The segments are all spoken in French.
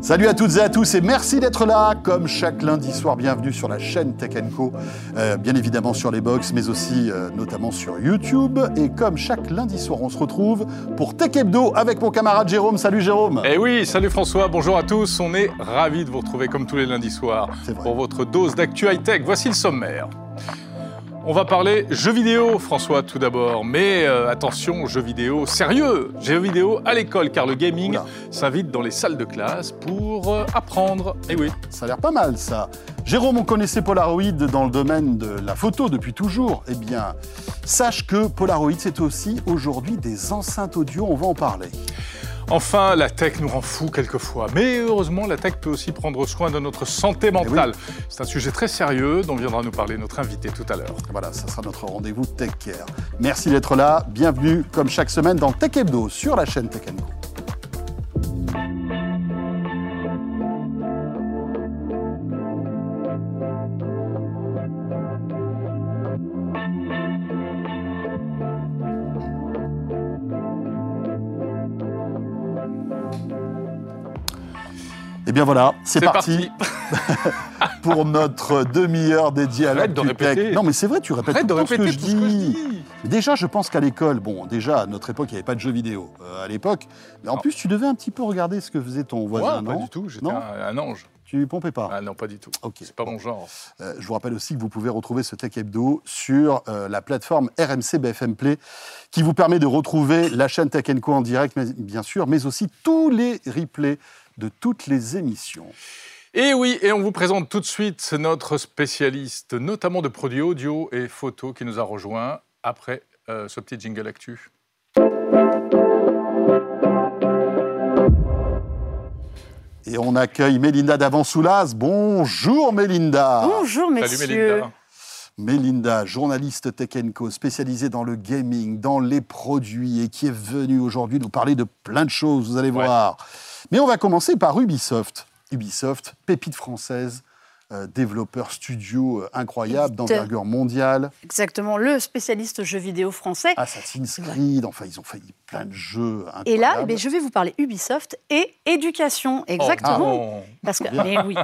Salut à toutes et à tous et merci d'être là. Comme chaque lundi soir, bienvenue sur la chaîne Tech Co, euh, bien évidemment sur les box, mais aussi euh, notamment sur YouTube. Et comme chaque lundi soir, on se retrouve pour Tech Hebdo avec mon camarade Jérôme. Salut Jérôme. Eh oui, salut François, bonjour à tous. On est ravis de vous retrouver comme tous les lundis soirs pour votre dose d'actu high-tech. Voici le sommaire. On va parler jeux vidéo, François, tout d'abord. Mais euh, attention, jeux vidéo sérieux, jeux vidéo à l'école, car le gaming s'invite dans les salles de classe pour euh, apprendre. Et eh oui. Ça a l'air pas mal, ça. Jérôme, on connaissait Polaroid dans le domaine de la photo depuis toujours. Eh bien, sache que Polaroid, c'est aussi aujourd'hui des enceintes audio. On va en parler. Enfin, la tech nous rend fous quelquefois. Mais heureusement, la tech peut aussi prendre soin de notre santé mentale. C'est un sujet très sérieux dont viendra nous parler notre invité tout à l'heure. Voilà, ça sera notre rendez-vous Tech Care. Merci d'être là. Bienvenue, comme chaque semaine, dans Tech Hebdo sur la chaîne Tech bien voilà, c'est parti, pour notre demi-heure dédiée à tech. Non mais c'est vrai, tu répètes tout, ce, que je dis. Déjà, je pense qu'à l'école, bon, déjà à notre époque, il n'y avait pas de jeux vidéo euh, à l'époque. Mais en plus, tu devais un petit peu regarder ce que faisait ton voisin, non Pas du tout, j'étais un, ange. Tu pompais pas ah Non, pas du tout. Ok. C'est pas mon genre. Euh, je vous rappelle aussi que vous pouvez retrouver ce Tech Hebdo sur euh, la plateforme RMC BFM Play, qui vous permet de retrouver la chaîne Tech Co en direct, mais, bien sûr, mais aussi tous les replays de toutes les émissions. Et oui, et on vous présente tout de suite notre spécialiste, notamment de produits audio et photos, qui nous a rejoint après euh, ce petit jingle actu. Et on accueille Mélinda d'Avansoulaz. Bonjour Mélinda. Bonjour messieurs. Salut Mélinda. Mélinda, journaliste Tech Co, spécialisée dans le gaming, dans les produits et qui est venue aujourd'hui nous parler de plein de choses, vous allez voir. Mais on va commencer par Ubisoft. Ubisoft, pépite française, euh, développeur studio euh, incroyable d'envergure mondiale. Exactement, le spécialiste jeux vidéo français. Assassin's Creed, enfin ils ont fait plein de jeux incroyables. Et là, eh je vais vous parler Ubisoft et éducation, exactement. Oh, Parce que, mais oui,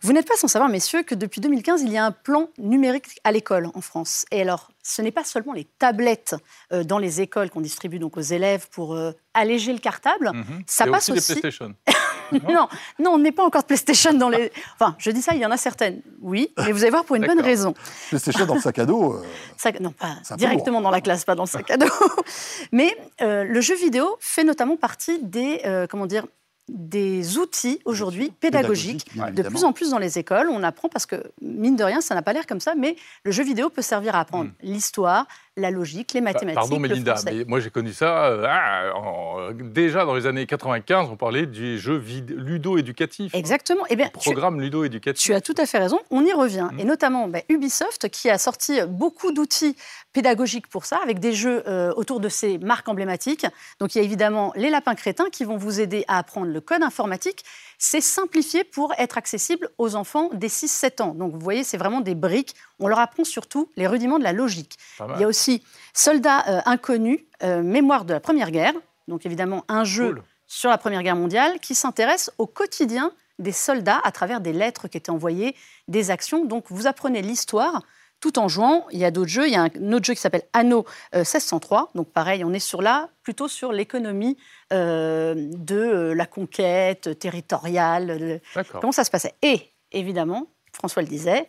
vous n'êtes pas sans savoir, messieurs, que depuis 2015, il y a un plan numérique à l'école en France. Et alors, ce n'est pas seulement les tablettes euh, dans les écoles qu'on distribue donc aux élèves pour alléger le cartable, mhm. ça passe aussi. Les PlayStation. non, non, on n'est pas encore de PlayStation dans les. Enfin, je dis ça, il y en a certaines, oui, mais vous allez voir pour une bonne raison. PlayStation dans le sac à dos euh, Non, pas directement dans la classe, pas dans le sac à dos. mais euh, le jeu vidéo fait notamment partie des, euh, comment dire, des outils aujourd'hui pédagogiques, de plus en plus dans les écoles. On apprend parce que, mine de rien, ça n'a pas l'air comme ça, mais le jeu vidéo peut servir à apprendre hmm. l'histoire, la logique, les mathématiques. Pardon, Mélinda, mais moi j'ai connu ça euh, ah, déjà dans les années 95. On parlait du jeu ludo-éducatif. Exactement. Eh bien, programme ludo-éducatif. Tu as tout à fait raison. On y revient. Hmm. Et notamment bah, Ubisoft qui a sorti beaucoup d'outils pédagogiques pour ça, avec des jeux euh, autour de ces marques emblématiques. Donc il y a évidemment les lapins crétins qui vont vous aider à apprendre le code informatique c'est simplifié pour être accessible aux enfants des 6-7 ans. Donc vous voyez, c'est vraiment des briques. On leur apprend surtout les rudiments de la logique. Il y a aussi Soldats euh, inconnus, euh, mémoire de la Première Guerre. Donc évidemment un jeu sur la Première Guerre mondiale qui s'intéresse au quotidien des soldats à travers des lettres qui étaient envoyées, des actions. Donc vous apprenez l'histoire tout en jouant. Il y a d'autres jeux. Il y a un autre jeu qui s'appelle Anno 1603. Euh, Donc pareil, on est sur là plutôt sur l'économie euh, de la conquête territoriale. comment ça se passait Et évidemment, François le disait,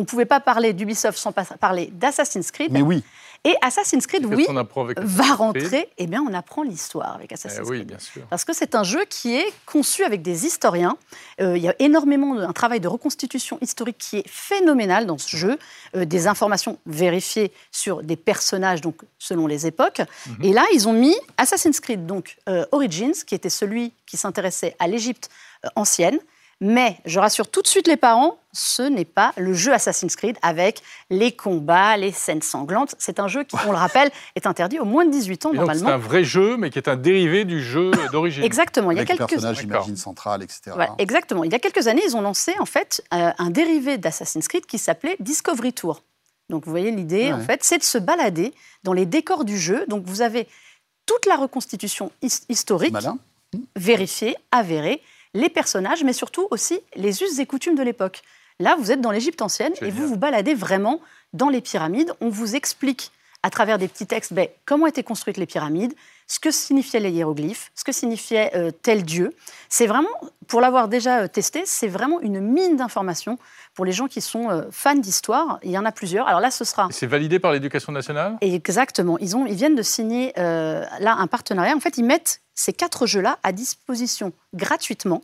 on ne pouvait pas parler d'Ubisoft sans parler d'Assassin's Creed. Mais oui. Et Assassin's Creed, oui, va rentrer. Eh bien, on apprend l'histoire avec Assassin's eh oui, Bien sûr. Parce que c'est un jeu qui est conçu avec des historiens. Euh, il y a énormément un travail de reconstitution historique qui est phénoménal dans ce jeu. Euh, des informations vérifiées sur des personnages, donc selon les époques. Mhm. Et là, ils ont mis Assassin's Creed, donc euh, Origins, qui était celui qui s'intéressait à l'Égypte ancienne. Mais je rassure tout de suite les parents, ce n'est pas le jeu Assassin's Creed avec les combats, les scènes sanglantes. C'est un jeu qui, on le rappelle, est interdit aux moins de 18 ans normalement. C'est un vrai jeu, mais qui est un dérivé du jeu d'origine. Exactement. Il y a quelques personnage, j'imagine, central, etc. exactement. Il y a quelques années, ils ont lancé en fait euh, un dérivé d'Assassin's Creed qui s'appelait Discovery Tour. Donc vous voyez l'idée, en fait, c'est de se balader dans les décors du jeu. Donc vous avez toute la reconstitution historique, vérifiée, avérée les personnages, mais surtout aussi les us et coutumes de l'époque. Là, vous êtes dans l'Égypte ancienne et vous vous baladez vraiment dans les pyramides. On vous explique à travers des petits textes ben, comment étaient construites les pyramides, ce que signifiaient les hiéroglyphes, ce que signifiait euh, tel dieu. C'est vraiment, pour l'avoir déjà euh, testé, c'est vraiment une mine d'informations pour les gens qui sont euh, fans d'histoire. Il y en a plusieurs. Alors là, ce sera. C'est validé par l'Éducation nationale? Exactement. Ils, ont, ils viennent de signer là un partenariat. En fait, ils mettent ces quatre jeux-là à disposition gratuitement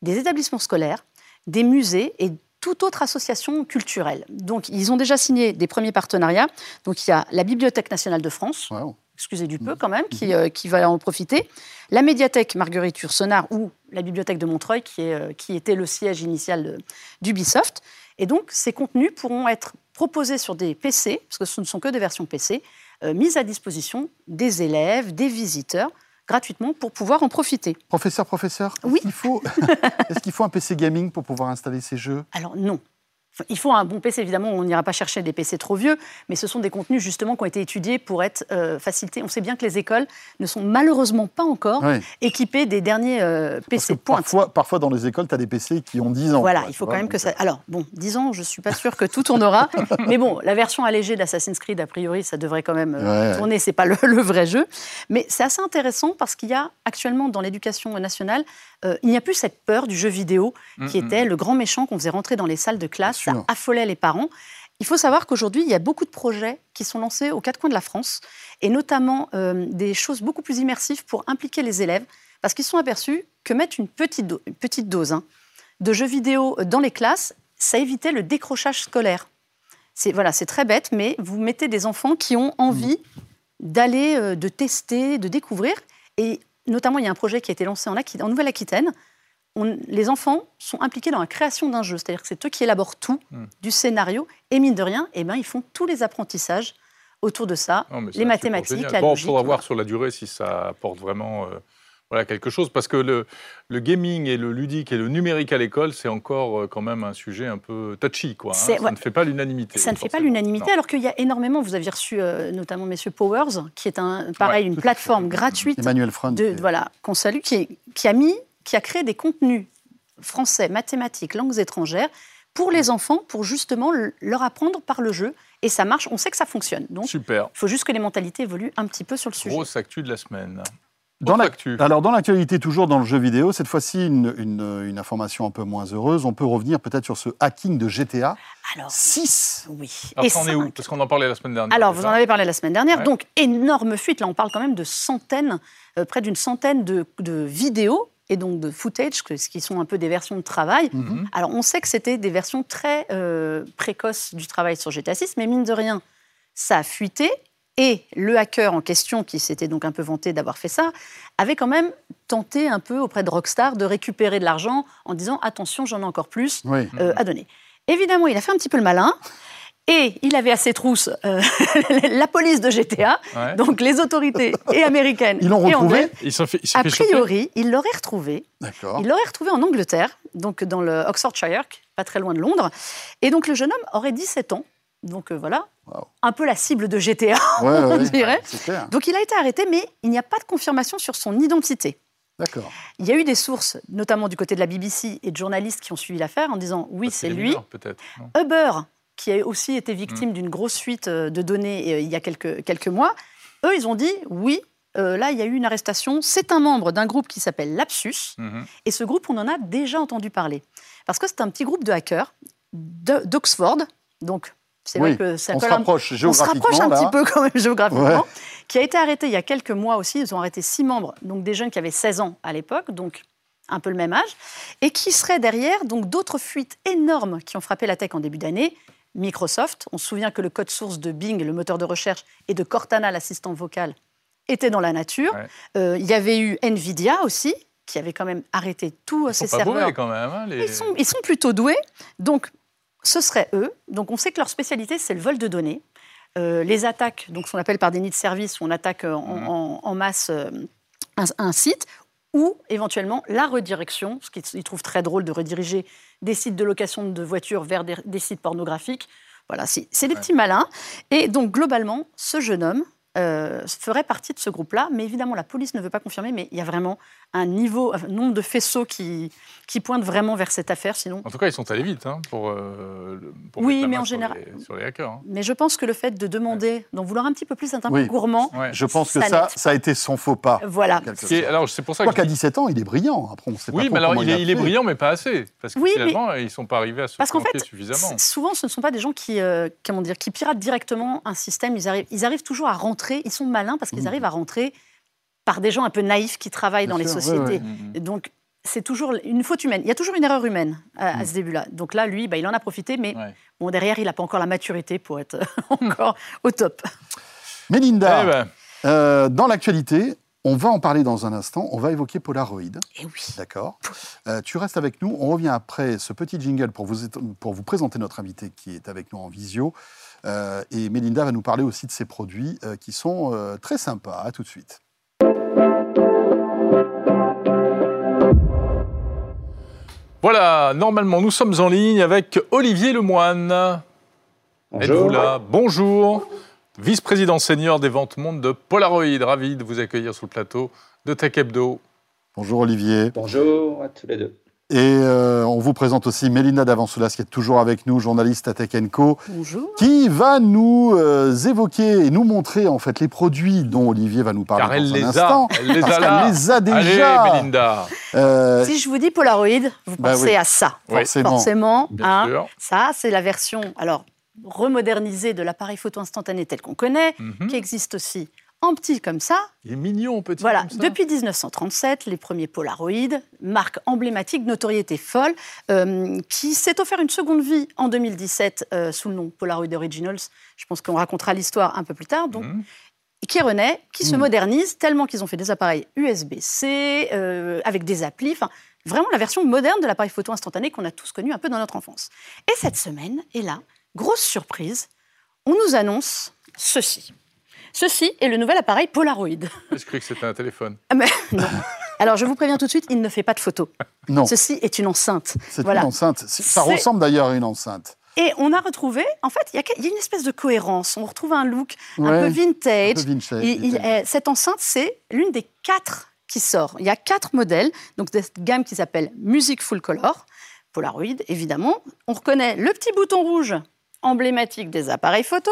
des établissements scolaires, des musées et toute autre association culturelle. Donc, ils ont déjà signé des premiers partenariats. Donc, il y a la Bibliothèque nationale de France, excusez du peu quand même, qui, euh, qui, va en profiter, la médiathèque Marguerite Yourcenar ou la bibliothèque de Montreuil, qui, est, euh, qui était le siège initial d'Ubisoft. Et donc, ces contenus pourront être proposés sur des PC, parce que ce ne sont que des versions PC, euh, mises à disposition des élèves, des visiteurs, gratuitement pour pouvoir en profiter. Professeur, professeur, oui. est-ce qu'il faut un PC gaming pour pouvoir installer ces jeux? Alors non, il faut un bon PC, évidemment, on n'ira pas chercher des PC trop vieux, mais ce sont des contenus justement qui ont été étudiés pour être euh, facilités. On sait bien que les écoles ne sont malheureusement pas encore équipées des derniers euh, PC. Parfois, parfois, dans les écoles, tu as des PC qui ont 10 ans. Voilà, il faut quand même que ça... Alors, bon, 10 ans, je ne suis pas sûre que tout tournera, mais bon, la version allégée d'Assassin's Creed, a priori, ça devrait quand même euh, tourner, c'est pas le, le, vrai jeu. Mais c'est assez intéressant parce qu'il y a actuellement dans l'éducation nationale, il n'y a plus cette peur du jeu vidéo qui était le grand méchant qu'on faisait rentrer dans les salles de classe ça affolait les parents. Il faut savoir qu'aujourd'hui, il y a beaucoup de projets qui sont lancés aux quatre coins de la France, et notamment euh, des choses beaucoup plus immersives pour impliquer les élèves, parce qu'ils sont aperçus que mettre une petite, petite dose hein, de jeux vidéo dans les classes, ça évitait le décrochage scolaire. C'est voilà, c'est très bête, mais vous mettez des enfants qui ont envie d'aller, euh, de tester, de découvrir. Et notamment, il y a un projet qui a été lancé en, en Nouvelle-Aquitaine les enfants sont impliqués dans la création d'un jeu. C'est-à-dire que c'est eux qui élaborent tout hmm. du scénario. Et mine de rien, eh ben, ils font tous les apprentissages autour de ça, les mathématiques, la bon, Il faudra voir sur la durée si ça apporte vraiment euh, voilà, quelque chose. Parce que le, le, gaming et le ludique et le numérique à l'école, c'est encore euh, quand même un sujet un peu touchy. Quoi, hein. Ça ne fait pas l'unanimité. Ça ne fait pas l'unanimité, alors qu'il y a énormément, vous avez reçu euh, notamment Messieurs Powers, qui est un, pareil, une plateforme gratuite. Emmanuel De, voilà, qu'on salue, qui, qui a mis qui a créé des contenus français, mathématiques, langues étrangères pour les enfants, pour justement leur apprendre par le jeu. Et ça marche, on sait que ça fonctionne. Donc, Super. il faut juste que les mentalités évoluent un petit peu sur le sujet. Grosse actu de la semaine. Dans Alors, dans l'actualité, toujours dans le jeu vidéo, cette fois-ci, une, une, information un peu moins heureuse. On peut revenir peut-être sur ce hacking de GTA alors, 6. Oui. Alors, ça en est où? Parce qu'on en parlait la semaine dernière. Alors, vous en avez parlé la semaine dernière. Donc, énorme fuite. Là, on parle quand même de centaines, euh, près d'une centaine de, de vidéos et donc de footage, qui sont un peu des versions de travail. Mhm. Alors on sait que c'était des versions très euh, précoces du travail sur GTA 6, mais mine de rien, ça a fuité. Et le hacker en question, qui s'était donc un peu vanté d'avoir fait ça, avait quand même tenté un peu auprès de Rockstar de récupérer de l'argent en disant attention, j'en ai encore plus euh, à donner. Évidemment, il a fait un petit peu le malin. Et il avait à ses trousses euh, la police de GTA, donc les autorités et américaines Ils l'ont retrouvé il fait, A priori, il l'aurait retrouvé. Il l'aurait retrouvé en Angleterre, donc dans le Oxfordshire, pas très loin de Londres. Et donc le jeune homme aurait 17 ans. Donc euh, voilà, un peu la cible de GTA, on dirait. Donc il a été arrêté, mais il n'y a pas de confirmation sur son identité. D'accord. Il y a eu des sources, notamment du côté de la BBC et de journalistes qui ont suivi l'affaire en disant oui, c'est lui. Peut-être. Uber qui a aussi été victime mm. d'une grosse fuite euh, de données euh, il y a quelques, quelques mois, eux, ils ont dit oui, euh, là, il y a eu une arrestation. C'est un membre d'un groupe qui s'appelle Lapsus. Mm-hmm. Et ce groupe, on en a déjà entendu parler. Parce que c'est un petit groupe de hackers d'Oxford. Donc, c'est vrai que ça on se rapproche géographiquement. On se rapproche un petit peu quand même géographiquement. Qui a été arrêté il y a quelques mois aussi. Ils ont arrêté six membres, donc des jeunes qui avaient 16 ans à l'époque. Donc, un peu le même âge, et qui seraient derrière donc d'autres fuites énormes qui ont frappé la tech en début d'année, Microsoft. On se souvient que le code source de Bing, le moteur de recherche, et de Cortana, l'assistant vocal, était dans la nature. Euh, il y avait eu Nvidia aussi, qui avait quand même arrêté tous ses serveurs. quand même. Hein, ils, sont, ils, sont, plutôt doués. Donc, ce serait eux. Donc, on sait que leur spécialité, c'est le vol de données. Euh, les attaques, donc ce qu'on appelle par déni de service, où on attaque en, mhm. masse euh, un, site, ou éventuellement la redirection, ce qu'ils trouvent très drôle de rediriger des sites de location de voitures vers des, sites pornographiques. Voilà, c'est des petits malins. Et donc, globalement, ce jeune homme, euh, ferait partie de ce groupe-là. Mais évidemment, la police ne veut pas confirmer, mais il y a vraiment un niveau, un nombre de faisceaux qui, qui pointent vraiment vers cette affaire. Sinon... En tout cas, ils sont allés vite hein, pour, euh, Oui, mais en général. sur les hackers. Hein. Mais je pense que le fait de demander, d'en vouloir un petit peu plus, d'être un peu gourmand. Je pense que ça, ça a été son faux pas. Voilà. alors, c'est pour ça Quoi qu'à 17 ans, il est brillant. Après, on sait oui, mais alors, il, est, brillant, mais pas assez. Parce que oui, finalement, ils ne sont pas arrivés à se parce qu'en fait, suffisamment. Souvent, ce ne sont pas des gens qui, euh, comment dire, qui piratent directement un système. Ils arrivent, ils arrivent toujours à rentrer. Ils sont malins parce qu'ils mmh. arrivent à rentrer par des gens un peu naïfs qui travaillent dans les sociétés. Donc, c'est toujours une faute humaine. Il y a toujours une erreur humaine à, ce début-là. Donc là, lui, bah, il en a profité, mais bon, derrière, il n'a pas encore la maturité pour être encore au top. Mélinda, eh ben. euh, dans l'actualité, on va en parler dans un instant. On va évoquer Polaroid. Et eh oui. D'accord. Euh, tu restes avec nous. On revient après ce petit jingle pour vous, pour vous présenter notre invité qui est avec nous en visio. Euh, et Mélinda va nous parler aussi de ses produits qui sont très sympas. À tout de suite. Voilà, normalement, nous sommes en ligne avec Olivier Lemoine. Êtes-vous là? Bonjour. Vice-président senior des ventes monde de Polaroid. Ravi de vous accueillir sur le plateau de Tech Hebdo. Bonjour Olivier. Bonjour à tous les deux. Et euh, on vous présente aussi Mélina Davansoulas, qui est toujours avec nous, journaliste à Tech Co. Bonjour. Qui va nous euh, évoquer et nous montrer en fait les produits dont Olivier va nous parler Car elle dans les un instant. Elle les a là. Elle les a déjà. Allez, Mélinda. Euh... Si je vous dis Polaroid, vous bah pensez à ça. Forcément. Forcément. Hein, ça, c'est la version alors remodernisée de l'appareil photo instantané tel qu'on connaît, mhm. qui existe aussi en petit comme ça. Il est mignon, petit. Voilà, depuis 1937, les premiers Polaroid, marque emblématique, notoriété folle, euh, qui s'est offert une seconde vie en 2017 euh, sous le nom Polaroid Originals. Je pense qu'on racontera l'histoire un peu plus tard. Donc, mhm. qui renaît, qui se mhm. modernise tellement qu'ils ont fait des appareils USB-C euh, avec des applis. Enfin, vraiment la version moderne de l'appareil photo instantané qu'on a tous connu un peu dans notre enfance. Et cette semaine, et là, grosse surprise, on nous annonce ceci. Ceci est le nouvel appareil Polaroid. Je croyais que c'était un téléphone. Ah, non. Alors, je vous préviens tout de suite, il ne fait pas de photos. Non. Ceci est une enceinte. C'est une enceinte. Ça ressemble d'ailleurs à une enceinte. Et on a retrouvé, en fait, il y, a une espèce de cohérence. On retrouve un look un peu vintage. Un peu vintage. cette enceinte, c'est l'une des quatre qui sort. Il y a quatre modèles, donc cette gamme qui s'appelle Music Full Color, Polaroid, évidemment. On reconnaît le petit bouton rouge emblématique des appareils photo.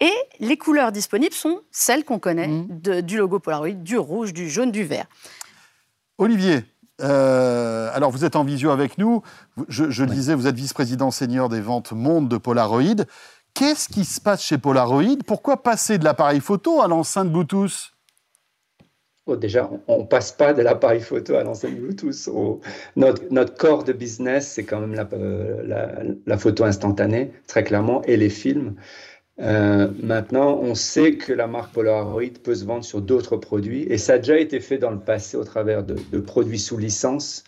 Et les couleurs disponibles sont celles qu'on connaît mmh. du logo Polaroid, du rouge, du jaune, du vert. Olivier, euh, alors vous êtes en visio avec nous. Je, je disais, vous êtes vice-président senior des ventes monde de Polaroid. Qu'est-ce qui se passe chez Polaroid? Pourquoi passer de l'appareil photo à l'enceinte Bluetooth? Déjà, on ne passe pas de l'appareil photo à l'enceinte Bluetooth. notre, notre, corps de business, c'est quand même euh, la, photo instantanée, très clairement, et les films. Euh, maintenant, on sait que la marque Polaroid peut se vendre sur d'autres produits, et ça a déjà été fait dans le passé au travers de, produits sous licence.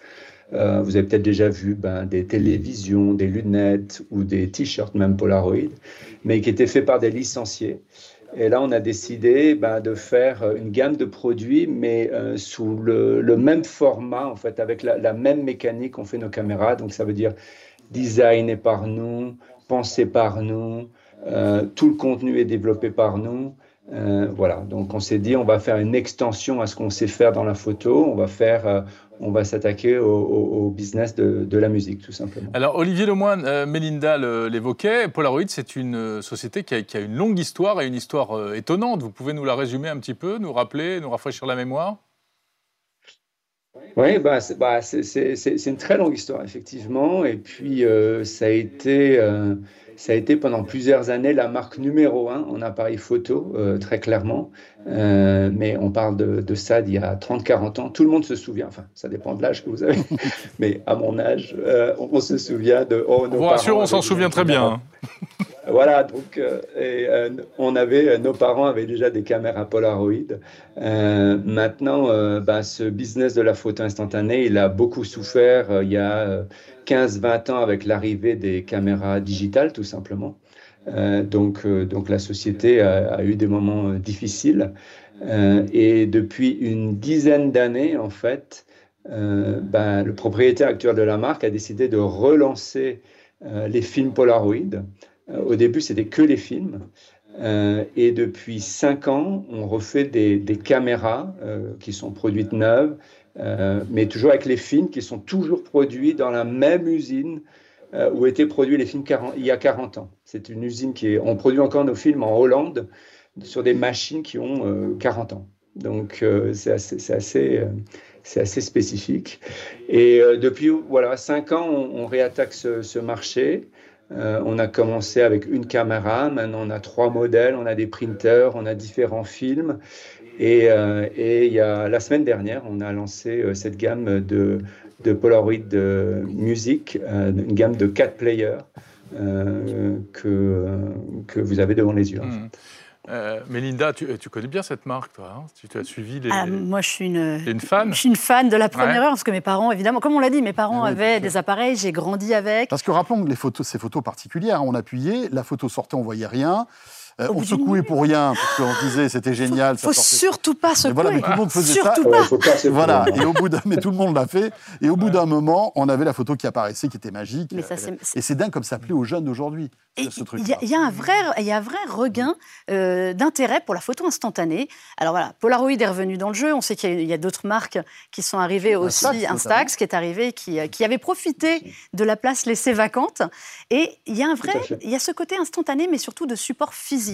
Euh, vous avez peut-être déjà vu ben, des télévisions, des lunettes ou des t-shirts, même Polaroid, mais qui étaient faits par des licenciés. Et là, on a décidé ben, de faire euh, une gamme de produits, mais euh, sous le, même format, en fait, avec la, même mécanique qu'on fait nos caméras. Donc, ça veut dire designé par nous, pensé par nous, euh, tout le contenu est développé par nous. voilà, donc on s'est dit on va faire une extension à ce qu'on sait faire dans la photo, on va faire, on va s'attaquer au, business de, la musique, tout simplement. Alors, Olivier Lemoine, euh, Mélinda l'évoquait, Polaroid, c'est une euh, société qui a, une longue histoire et une histoire euh, étonnante. Vous pouvez nous la résumer un petit peu, nous rappeler, nous rafraîchir la mémoire? Oui, bah, c'est bah, une très longue histoire, effectivement. Et puis, ça a été ça a été pendant plusieurs années la marque numéro un en appareil photo, euh, très clairement. Euh, mais on parle de, ça d'il y a 30-40 ans. Tout le monde se souvient, enfin, ça dépend de l'âge que vous avez, mais à mon âge, euh, on, se souvient de. Oh, nos on s'en souvient très bien. Voilà, donc et, on avait, nos parents avaient déjà des caméras Polaroid. maintenant, bah, ce business de la photo instantanée, il a beaucoup souffert. il y a 15-20 ans avec l'arrivée des caméras digitales, tout simplement. Euh, donc, euh, donc la société a, eu des moments euh, difficiles. et depuis une dizaine d'années, en fait, ben, le propriétaire actuel de la marque a décidé de relancer les films Polaroid. Au début, c'était que les films. et depuis cinq ans, on refait des, caméras qui sont produites neuves, mais toujours avec les films qui sont toujours produits dans la même usine où étaient produits les films il y a 40 ans. C'est une usine qui est. On produit encore nos films en Hollande sur des machines qui ont 40 ans. Donc c'est assez, spécifique. Et euh, depuis voilà, cinq ans, on, réattaque ce, marché. Euh, on a commencé avec une caméra, maintenant on a trois modèles, on a des printers, on a différents films. Et, euh, et y a, la semaine dernière, on a lancé cette gamme de, de Polaroid de musique, une gamme de quatre players que, que vous avez devant les yeux. Mmh. Euh, Mélinda, tu, connais bien cette marque, toi hein Tu as suivi les. Ah, moi, je suis une, une fan. Je suis une fan de la première heure parce que mes parents, évidemment, comme on l'a dit, mes parents avaient des appareils, j'ai grandi avec. Parce que rappelons les photos, ces photos particulières, on appuyait, la photo sortait, on voyait rien. Euh, on secouait pour rien, parce qu'on disait c'était génial. Il ne faut surtout pas secouer. voilà, mais tout le monde faisait surtout ça. Pas. voilà, et au bout mais tout le monde l'a fait. Et au bout d'un moment, on avait la photo qui apparaissait, qui était magique. Mais ça, et c'est dingue comme ça plaît aux jeunes d'aujourd'hui. Il y, a un vrai, il y a un vrai regain euh, d'intérêt pour la photo instantanée. Alors voilà, Polaroid est revenu dans le jeu. On sait qu'il y, a, d'autres marques qui sont arrivées aussi. Instax, qui est arrivé, qui, qui avait profité de la place laissée vacante. Et il y a un vrai, il y a ce côté instantané, mais surtout de support physique.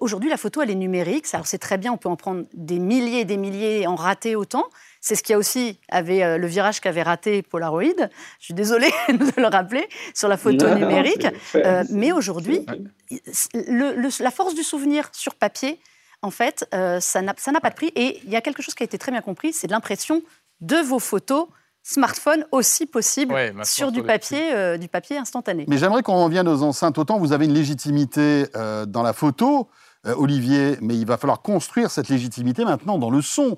Aujourd'hui, la photo, elle est numérique. Alors c'est très bien, on peut en prendre des milliers et des milliers, en rater autant. C'est ce qui a aussi avait euh, le virage qu'avait raté Polaroid. Je suis désolée de le rappeler sur la photo numérique. Euh, mais aujourd'hui, la force du souvenir sur papier, en fait, euh, ça n'a pas de prix. Et il y a quelque chose qui a été très bien compris, c'est l'impression de vos photos smartphone aussi possible sur du papier, du papier instantané. Mais j'aimerais qu'on revienne aux enceintes. Autant vous avez une légitimité dans la photo, Olivier, mais il va falloir construire cette légitimité maintenant dans le son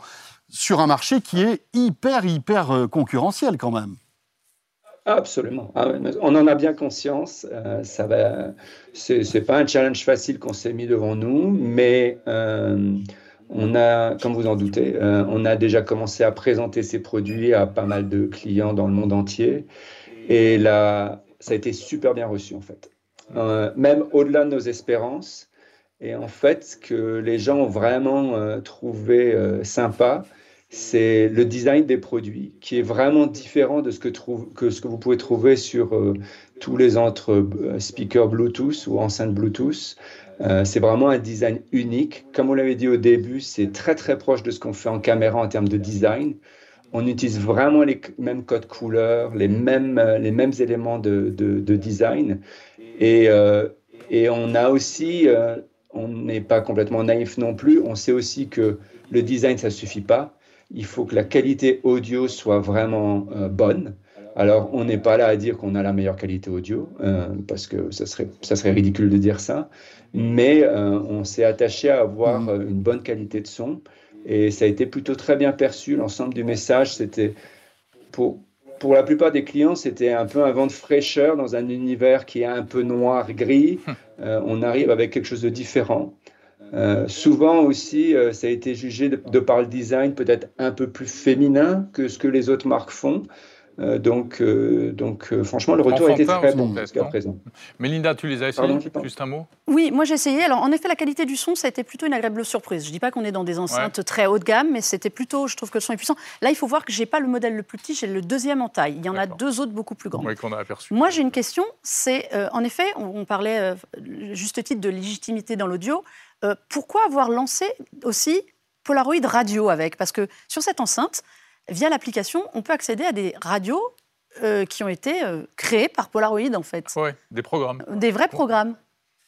sur un marché qui est hyper, hyper euh, concurrentiel quand même. Absolument. Ah on en a bien conscience. Euh, ça va. C'est pas un challenge facile qu'on s'est mis devant nous, mais euh, on a, comme vous en doutez, on a déjà commencé à présenter ces produits à pas mal de clients dans le monde entier, et là, ça a été super bien reçu en fait. même au-delà de nos espérances. Et en fait, ce que les gens ont vraiment trouvé sympa, c'est le design des produits qui est vraiment différent de ce que, vous pouvez trouver sur euh, tous les autres euh, speakers Bluetooth ou enceintes Bluetooth. Euh, c'est vraiment un design unique. Comme on l'avait dit au début, c'est très très proche de ce qu'on fait en caméra en termes de design. On utilise vraiment les mêmes codes couleurs, les mêmes, les mêmes éléments de, de, design. Et, et, on a aussi, on n'est pas complètement naïf non plus, on sait aussi que le design, ça ne suffit pas il faut que la qualité audio soit vraiment euh, bonne. Alors, on n'est pas là à dire qu'on a la meilleure qualité audio, euh, parce que ça serait, ça serait ridicule de dire ça, mais euh, on s'est attaché à avoir mm. une bonne qualité de son, et ça a été plutôt très bien perçu. L'ensemble du message, c'était pour, pour la plupart des clients, c'était un peu un vent de fraîcheur dans un univers qui est un peu noir-gris. Hum. on arrive avec quelque chose de différent. Euh, souvent aussi, euh, ça a été jugé de, par le design peut-être un peu plus féminin que ce que les autres marques font. Euh, donc, donc franchement, le retour a été très bon jusqu'à présent. Mélinda, tu les as essayés Juste un mot Oui, moi j'ai essayé. Alors, en effet, la qualité du son, ça a été plutôt une agréable surprise. Je ne dis pas qu'on est dans des enceintes très haut de gamme, mais c'était plutôt, je trouve que le son est puissant. Là, il faut voir que je n'ai pas le modèle le plus petit, j'ai le deuxième en taille. Il y en a deux autres beaucoup plus grands. Oui, qu'on a aperçu. Moi, j'ai une question. C'est, en effet, on, on parlait juste titre de légitimité dans l'audio. Euh, pourquoi avoir lancé aussi Polaroid Radio avec? Parce que sur cette enceinte, via l'application, on peut accéder à des radios euh, qui ont été euh, créées par Polaroid, en fait. Oui, des programmes. Des vrais programmes.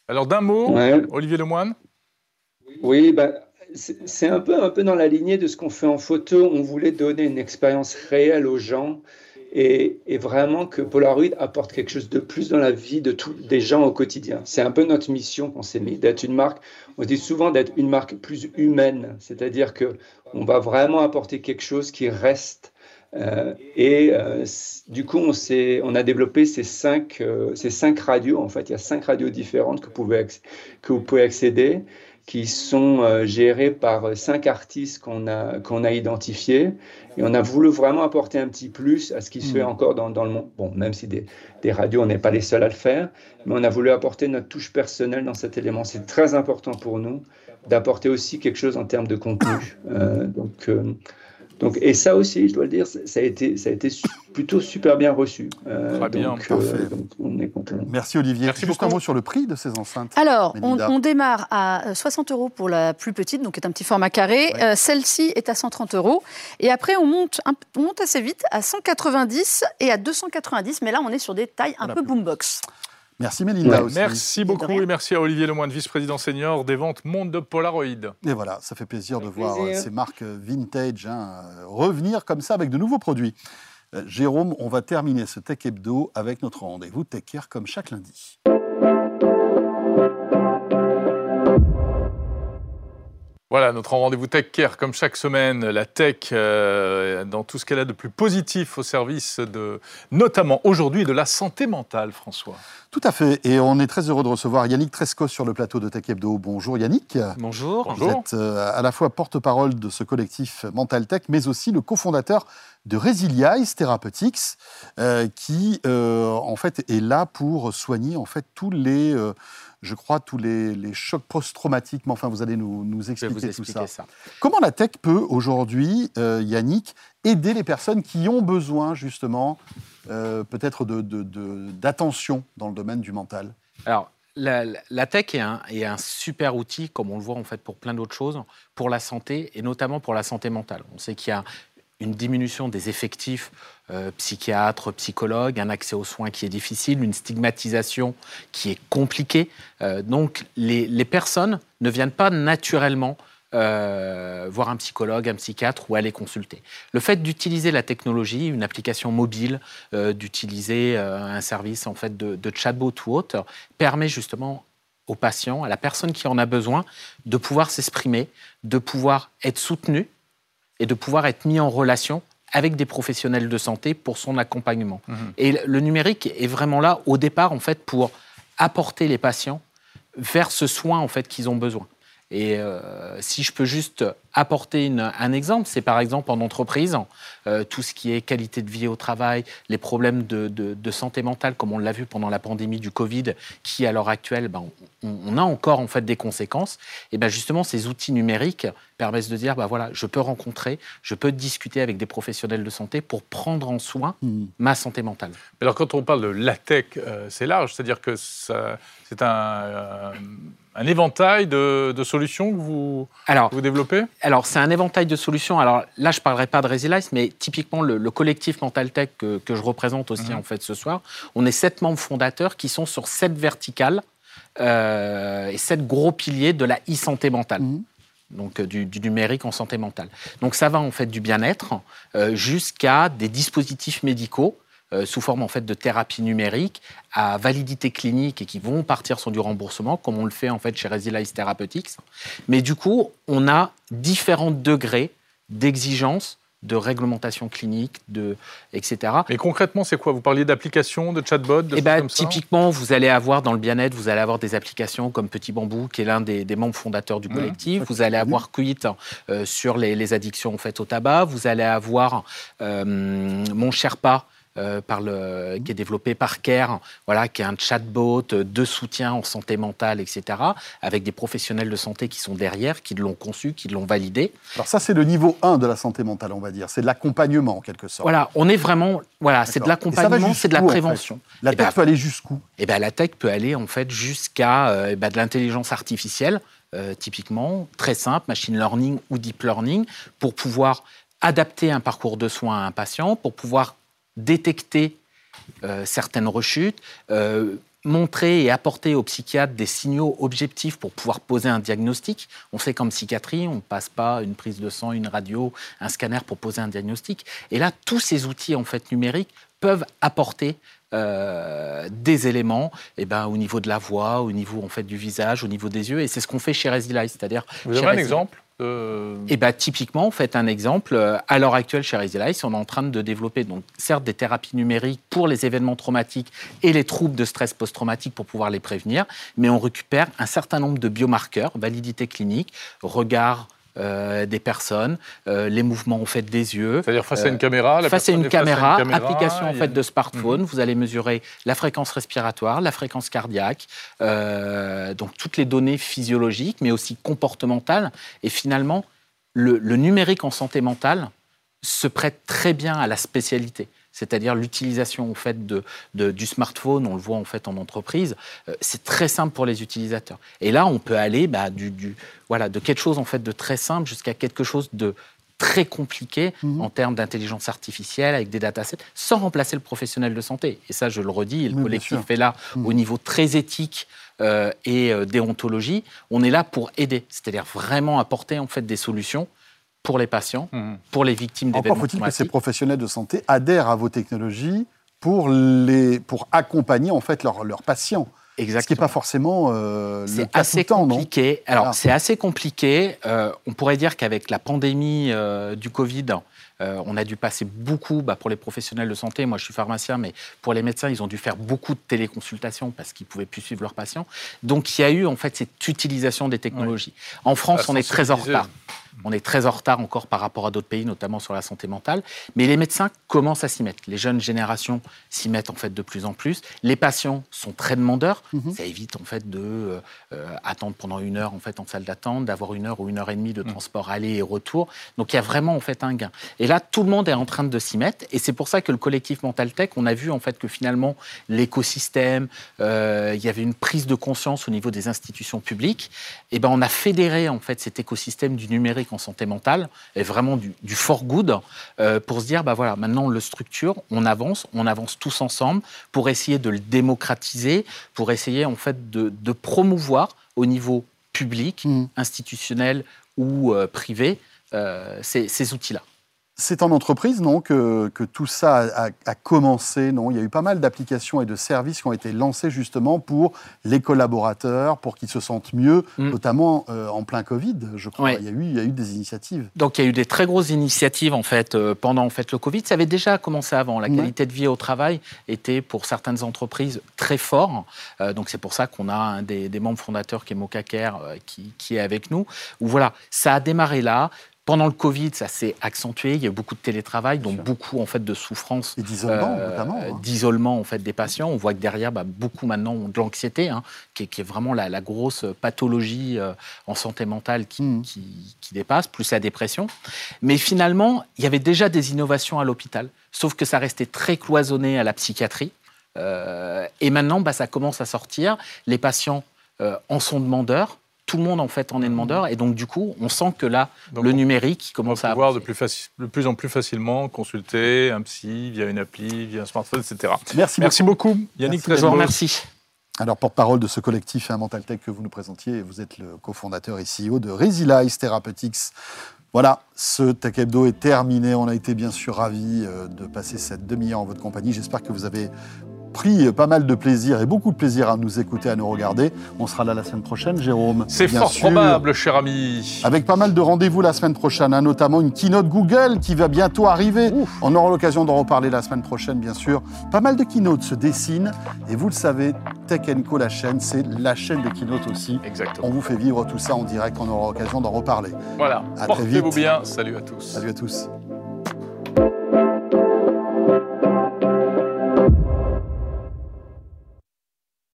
Alors, d'un mot, Olivier Lemoine Oui, bah, c'est un peu, un peu dans la lignée de ce qu'on fait en photo. On voulait donner une expérience réelle aux gens et, vraiment que Polaroid apporte quelque chose de plus dans la vie de tous des gens au quotidien. C'est un peu notre mission qu'on s'est mis, d'être une marque, on dit souvent d'être une marque plus humaine, c'est-à-dire que on va vraiment apporter quelque chose qui reste. Euh, et euh, du coup, on, a développé ces cinq, euh, ces cinq radios. En fait, il y a cinq radios différentes que que vous pouvez accéder qui sont euh, gérés par cinq artistes qu'on a, qu'on a identifiés. Et on a voulu vraiment apporter un petit plus à ce qui se fait hmm. encore dans, dans, le monde. Bon, même si des, des radios, on n'est pas les seuls à le faire, mais on a voulu apporter notre touche personnelle dans cet élément. C'est très important pour nous d'apporter aussi quelque chose en termes de contenu. Euh, donc, euh, donc, et ça aussi, je dois le dire, ça a été, ça a été plutôt super bien reçu. Euh, Très bien, euh, parfait. on est content. Merci Olivier. Merci Juste un mot sur le prix de ces enceintes. Alors, on, démarre à 60 euros pour la plus petite, donc qui est un petit format carré. Euh, celle-ci est à 130 euros. Et après, on monte, on monte assez vite à 190 et à 290. Mais là, on est sur des tailles un peu boombox. Merci Mélinda aussi. Merci beaucoup et merci à Olivier Lemoine, vice-président senior des ventes Monde de Polaroid. Et voilà, ça fait plaisir de voir euh, ces marques euh, vintage hein, euh, revenir comme ça avec de nouveaux produits. Jérôme, on va terminer ce Tech Hebdo avec notre rendez-vous Tech Care comme chaque lundi. Voilà, notre rendez-vous Tech Care, comme chaque semaine, la tech euh, dans tout ce qu'elle a de plus positif au service de, notamment aujourd'hui, de la santé mentale, François. Tout à fait, et on est très heureux de recevoir Yannick Tresco sur le plateau de Tech Hebdo. Bonjour Yannick. Bonjour. Vous êtes euh, à la fois porte-parole de ce collectif Mental Tech, mais aussi le cofondateur de Resilize Therapeutics, euh, qui en fait est là pour soigner en fait tous les je crois, tous les, chocs post-traumatiques. Mais enfin, vous allez nous, expliquer tout ça. Comment la tech peut aujourd'hui, euh, Yannick, aider les personnes qui ont besoin justement euh, peut-être d'attention dans le domaine du mental? Alors, la, tech est un, est un, super outil, comme on le voit en fait pour plein d'autres choses, pour la santé et notamment pour la santé mentale. On sait qu'il y a une diminution des effectifs euh, psychiatres, psychologues, un accès aux soins qui est difficile, une stigmatisation qui est compliquée. Euh, donc les, personnes ne viennent pas naturellement euh, voir un psychologue, un psychiatre ou aller consulter. Le fait d'utiliser la technologie, une application mobile, d'utiliser un service en fait de, de chatbot ou autre, permet justement aux patients, à la personne qui en a besoin, de pouvoir s'exprimer, de pouvoir être soutenu et de pouvoir être mis en relation avec des professionnels de santé pour son accompagnement. Mhm. Et le numérique est vraiment là au départ en fait pour apporter les patients vers ce soin en fait qu'ils ont besoin. Et euh, si je peux juste apporter un exemple, c'est par exemple en entreprise, euh, tout ce qui est qualité de vie au travail, les problèmes de, santé mentale, comme on l'a vu pendant la pandémie du Covid, qui à l'heure actuelle, ben, on, a encore en fait des conséquences. Et ben justement, ces outils numériques permettent de dire, ben voilà, je peux rencontrer, je peux discuter avec des professionnels de santé pour prendre en soin mmh. ma santé mentale. Alors quand on parle de la tech, euh, c'est large, c'est-à-dire que c'est un un éventail de, solutions que vous, alors, vous développez Alors, c'est un éventail de solutions. Alors là, je ne parlerai pas de Resilize, mais typiquement, le, collectif Mental Tech que, je représente aussi mhm. en fait ce soir, on est sept membres fondateurs qui sont sur sept verticales euh, et sept gros piliers de la e-santé mentale. Mhm. donc euh, du, numérique en santé mentale. Donc ça va en fait du bien-être euh, jusqu'à des dispositifs médicaux euh, sous forme en fait de thérapie numérique à validité clinique et qui vont partir sur du remboursement, comme on le fait en fait chez Resilize Therapeutics. Mais du coup, on a différents degrés d'exigence de réglementation clinique, de, etc. Mais concrètement, c'est quoi? Vous parliez d'applications, de chatbots, de eh ben, Typiquement, vous allez avoir dans le bien-être, vous allez avoir des applications comme Petit Bambou, qui est l'un des, membres fondateurs du mmh. collectif. vous allez avoir Quit euh, sur les, addictions faites au tabac. Vous allez avoir euh, Mon Sherpa, euh, par le, qui est développé par CARE, voilà, qui est un chatbot de soutien en santé mentale, etc., avec des professionnels de santé qui sont derrière, qui l'ont conçu, qui l'ont validé. Alors ça, c'est le niveau 1 de la santé mentale, on va dire. C'est de l'accompagnement, en quelque sorte. Voilà, on est vraiment... Voilà, c'est de l'accompagnement, c'est de la prévention. La eh tech ben, peut aller jusqu'où? Eh ben, la tech peut aller, en fait, jusqu'à euh, eh ben, de l'intelligence artificielle, euh, typiquement, très simple, machine learning ou deep learning, pour pouvoir adapter un parcours de soins à un patient, pour pouvoir détecter euh, certaines rechutes, euh, montrer et apporter aux psychiatres des signaux objectifs pour pouvoir poser un diagnostic. On sait qu'en psychiatrie, on ne passe pas une prise de sang, une radio, un scanner pour poser un diagnostic. Et là, tous ces outils en fait numériques peuvent apporter euh, des éléments et eh ben, au niveau de la voix, au niveau en fait, du visage, au niveau des yeux. Et c'est ce qu'on fait chez Resilize. C'est-à-dire Vous avez un exemple? Et eh ben, typiquement, on fait un exemple. Euh, à l'heure actuelle, chez EasyLife, on est en train de développer, donc, certes, des thérapies numériques pour les événements traumatiques et les troubles de stress post-traumatique pour pouvoir les prévenir, mais on récupère un certain nombre de biomarqueurs, validité clinique, regard, euh, des personnes, euh, les mouvements en fait des yeux. C'est-à-dire face à une caméra face, à une caméra, application en fait de smartphone, mhm. vous allez mesurer la fréquence respiratoire, la fréquence cardiaque, euh, donc toutes les données physiologiques, mais aussi comportementales. Et finalement, le, le numérique en santé mentale se prête très bien à la spécialité c'est-à-dire l'utilisation en fait de, du smartphone, on le voit en fait en entreprise, euh, c'est très simple pour les utilisateurs. Et là, on peut aller bah, du, voilà, de quelque chose en fait de très simple jusqu'à quelque chose de très compliqué mhm. en termes d'intelligence artificielle avec des datasets, sans remplacer le professionnel de santé. Et ça, je le redis, le collectif est là mhm. au niveau très éthique euh, et euh, déontologie. On est là pour aider, c'est-à-dire vraiment apporter en fait des solutions pour les patients, mmh. pour les victimes d'événements Encore faut-il que ces professionnels de santé adhèrent à vos technologies pour, les, pour accompagner en fait leurs patients. Exactement. Ce qui n'est pas forcément euh, le cas assez tout le compliqué. non Alors, c'est assez compliqué. Euh, on pourrait dire qu'avec la pandémie euh, du Covid, euh, on a dû passer beaucoup, bah, pour les professionnels de santé, moi je suis pharmacien, mais pour les médecins, ils ont dû faire beaucoup de téléconsultations parce qu'ils ne pouvaient plus suivre leurs patients. Donc il y a eu en fait cette utilisation des technologies. En France, on est très en retard. On est très en retard encore par rapport à d'autres pays, notamment sur la santé mentale. Mais les médecins commencent à s'y mettre. Les jeunes générations s'y mettent en fait de plus en plus. Les patients sont très demandeurs. Mhm. Ça évite en fait de euh, euh, attendre pendant une heure en fait en salle d'attente, d'avoir une heure ou une heure et demie de mhm. transport aller et retour. Donc il y a vraiment en fait un gain. Et là, tout le monde est en train de s'y mettre. Et c'est pour ça que le collectif Mental Tech, on a vu en fait que finalement l'écosystème, euh, il y avait une prise de conscience au niveau des institutions publiques. Et ben on a fédéré en fait cet écosystème du numérique en santé mentale, et vraiment du, du for good, euh, pour se dire, bah voilà, maintenant on le structure, on avance, on avance tous ensemble pour essayer de le démocratiser, pour essayer en fait de, promouvoir au niveau public, mmh. institutionnel ou euh, privé euh, ces outils-là. C'est en entreprise, non, que, tout ça a, commencé, non? Il y a eu pas mal d'applications et de services qui ont été lancés justement pour les collaborateurs, pour qu'ils se sentent mieux, mm. notamment euh, en plein Covid, je crois. Il, y a eu, il y a eu des initiatives. Donc il y a eu des très grosses initiatives en fait euh, pendant en fait le Covid. Ça avait déjà commencé avant. La qualité de vie au travail était pour certaines entreprises très fort. Euh, donc c'est pour ça qu'on a un des, membres fondateurs qui est Mokaker qui, qui est avec nous. Où voilà, ça a démarré là. Pendant le Covid, ça s'est accentué. Il y a eu beaucoup de télétravail, donc beaucoup en fait de souffrance, et d'isolement euh, notamment, hein. d'isolement en fait des patients. On voit que derrière, bah, beaucoup maintenant ont de l'anxiété, hein, qui, est vraiment la, grosse pathologie euh, en santé mentale qui, qui, dépasse, plus la dépression. Mais finalement, il y avait déjà des innovations à l'hôpital, sauf que ça restait très cloisonné à la psychiatrie. Euh, et maintenant, bah, ça commence à sortir. Les patients en sont demandeurs tout le monde en fait en est demandeur et donc du coup on sent que là le numérique commence à pouvoir de plus, de plus en plus facilement consulter un psy via une appli, via un smartphone, etc. Merci, merci beaucoup. Yannick Trésor. Merci. Alors, porte-parole de ce collectif hein, Mental Tech que vous nous présentiez, vous êtes le cofondateur et CEO de Resilize Therapeutics. Voilà, ce Tech Hebdo est terminé. On a été bien sûr ravis euh, de passer cette demi-heure en votre compagnie. J'espère que vous avez pris pas mal de plaisir et beaucoup de plaisir à nous écouter, à nous regarder. On sera là la semaine prochaine, Jérôme. C'est fort probable, cher ami. Avec pas mal de rendez-vous la semaine prochaine, hein, notamment une keynote Google qui va bientôt arriver. On aura l'occasion d'en reparler la semaine prochaine, bien sûr. Pas mal de keynotes se dessinent. Et vous le savez, Tech Co, la chaîne, c'est la chaîne des keynotes aussi. Exactement. On vous fait vivre tout ça en direct. On aura l'occasion d'en reparler. Voilà. Portez-vous bien. Salut à tous. Salut à tous.